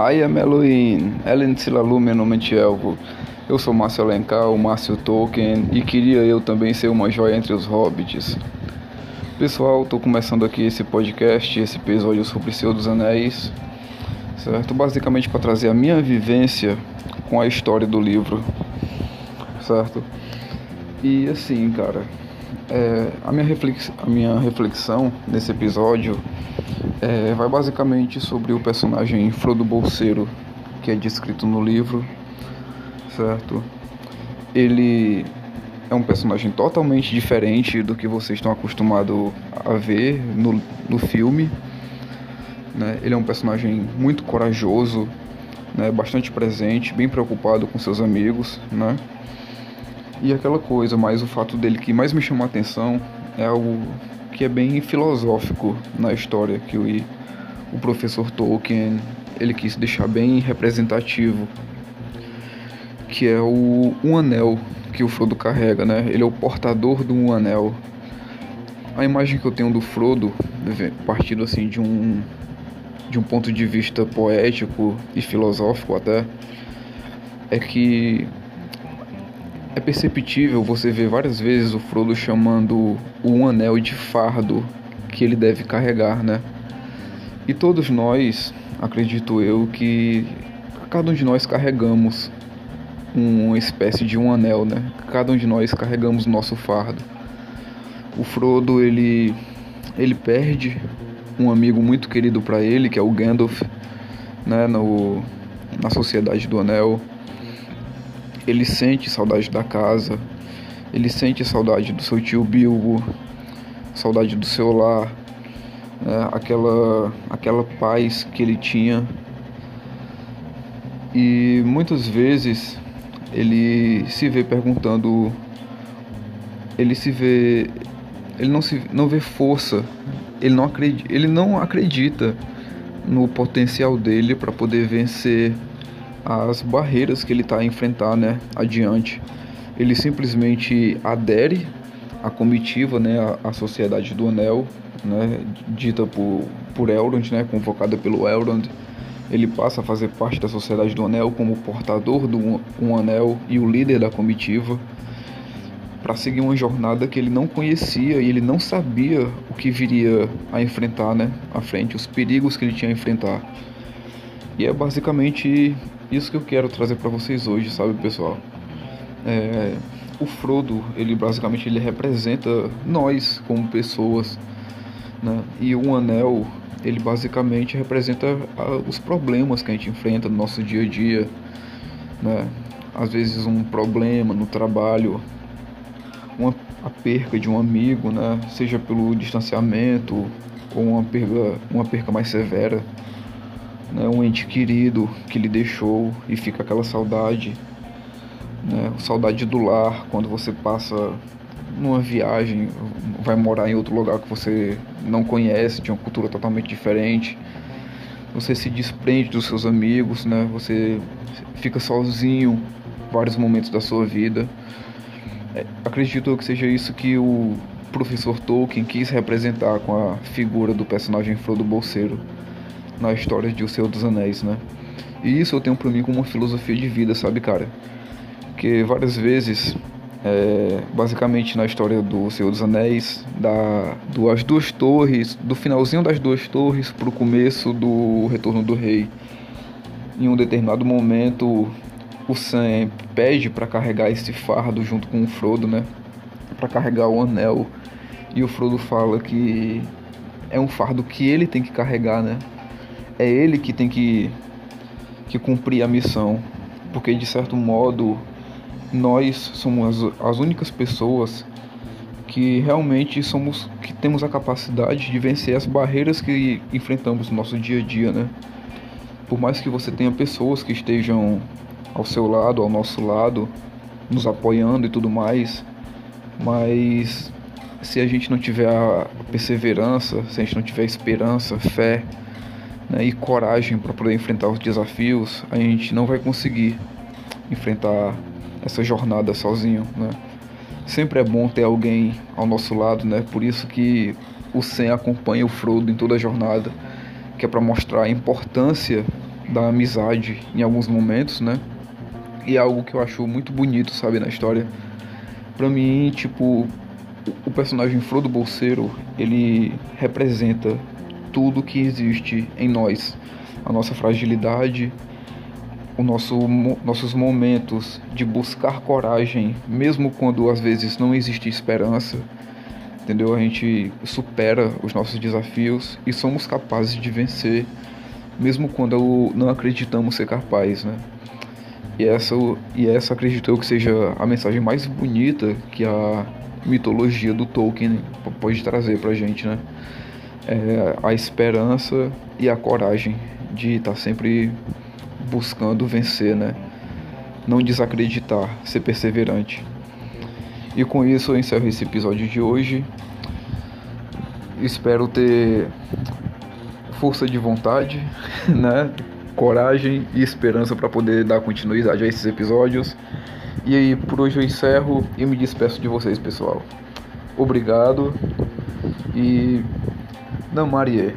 I am Elohim, Ellen Silalume mente Elvo. Eu sou Márcio Alencar, o Márcio Tolkien, e queria eu também ser uma joia entre os hobbits. Pessoal, estou começando aqui esse podcast, esse episódio sobre Senhor dos Anéis, certo? Basicamente para trazer a minha vivência com a história do livro, certo? E assim, cara, é, a, minha reflex, a minha reflexão nesse episódio é, vai basicamente sobre o personagem Frodo Bolseiro, que é descrito no livro, certo? Ele é um personagem totalmente diferente do que vocês estão acostumados a ver no, no filme. Né? Ele é um personagem muito corajoso, né? bastante presente, bem preocupado com seus amigos. Né? E aquela coisa, mas o fato dele que mais me chamou a atenção é algo que é bem filosófico na história que o, o professor Tolkien ele quis deixar bem representativo, que é o um anel que o Frodo carrega, né? Ele é o portador do um anel. A imagem que eu tenho do Frodo, partindo assim de um de um ponto de vista poético e filosófico até, é que é perceptível você ver várias vezes o Frodo chamando o anel de fardo que ele deve carregar, né? E todos nós, acredito eu, que cada um de nós carregamos uma espécie de um anel, né? Cada um de nós carregamos nosso fardo. O Frodo, ele ele perde um amigo muito querido para ele, que é o Gandalf, né, no na Sociedade do Anel ele sente saudade da casa, ele sente saudade do seu tio Bilbo, saudade do seu lar, né? aquela, aquela paz que ele tinha. E muitas vezes ele se vê perguntando, ele se vê, ele não se não vê força, ele não acredita, ele não acredita no potencial dele para poder vencer as barreiras que ele está a enfrentar né, adiante. Ele simplesmente adere à comitiva, né, à, Sociedade do Anel, né, dita por, por Elrond, né, convocada pelo Elrond. Ele passa a fazer parte da Sociedade do Anel como portador do um, Anel e o líder da comitiva para seguir uma jornada que ele não conhecia e ele não sabia o que viria a enfrentar, né, à frente, os perigos que ele tinha a enfrentar. E é basicamente isso que eu quero trazer para vocês hoje, sabe, pessoal? É, o Frodo, ele basicamente ele representa nós como pessoas, né? E o Anel, ele basicamente representa os problemas que a gente enfrenta no nosso dia a dia, né? Às vezes um problema no trabalho, uma a perca de um amigo, né? Seja pelo distanciamento ou uma perda, uma perca mais severa né, um ente querido que lhe deixou e fica aquela saudade, né, saudade do lar quando você passa numa viagem, vai morar em outro lugar que você não conhece, de uma cultura totalmente diferente. Você se desprende dos seus amigos, né? Você fica sozinho vários momentos da sua vida. É, acredito que seja isso que o professor Tolkien quis representar com a figura do personagem Frodo Bolseiro na história de O Senhor dos Anéis, né? E isso eu tenho para mim como uma filosofia de vida, sabe, cara? Que várias vezes, é, basicamente na história do Senhor dos Anéis, da, do As Duas Torres, do finalzinho das Duas Torres pro começo do Retorno do Rei, em um determinado momento o Sam pede para carregar esse fardo junto com o Frodo, né? Para carregar o anel. E o Frodo fala que é um fardo que ele tem que carregar, né? É ele que tem que, que cumprir a missão, porque de certo modo nós somos as, as únicas pessoas que realmente somos que temos a capacidade de vencer as barreiras que enfrentamos no nosso dia a dia, né? Por mais que você tenha pessoas que estejam ao seu lado, ao nosso lado, nos apoiando e tudo mais, mas se a gente não tiver a perseverança, se a gente não tiver esperança, fé, né, e coragem para poder enfrentar os desafios, a gente não vai conseguir enfrentar essa jornada sozinho, né? Sempre é bom ter alguém ao nosso lado, né? Por isso que o Sam acompanha o Frodo em toda a jornada, que é para mostrar a importância da amizade em alguns momentos, né? E é algo que eu acho muito bonito, sabe, na história. Pra mim, tipo, o personagem Frodo Bolseiro, ele representa tudo que existe em nós. A nossa fragilidade, o nosso, nossos momentos de buscar coragem, mesmo quando às vezes não existe esperança, entendeu? A gente supera os nossos desafios e somos capazes de vencer, mesmo quando não acreditamos ser capazes, né? E essa, e essa acredito eu que seja a mensagem mais bonita que a mitologia do Tolkien pode trazer pra gente, né? É a esperança e a coragem de estar tá sempre buscando vencer, né? Não desacreditar, ser perseverante. E com isso eu encerro esse episódio de hoje. Espero ter força de vontade, né? Coragem e esperança para poder dar continuidade a esses episódios. E aí, por hoje eu encerro e me despeço de vocês, pessoal. Obrigado e Namarie.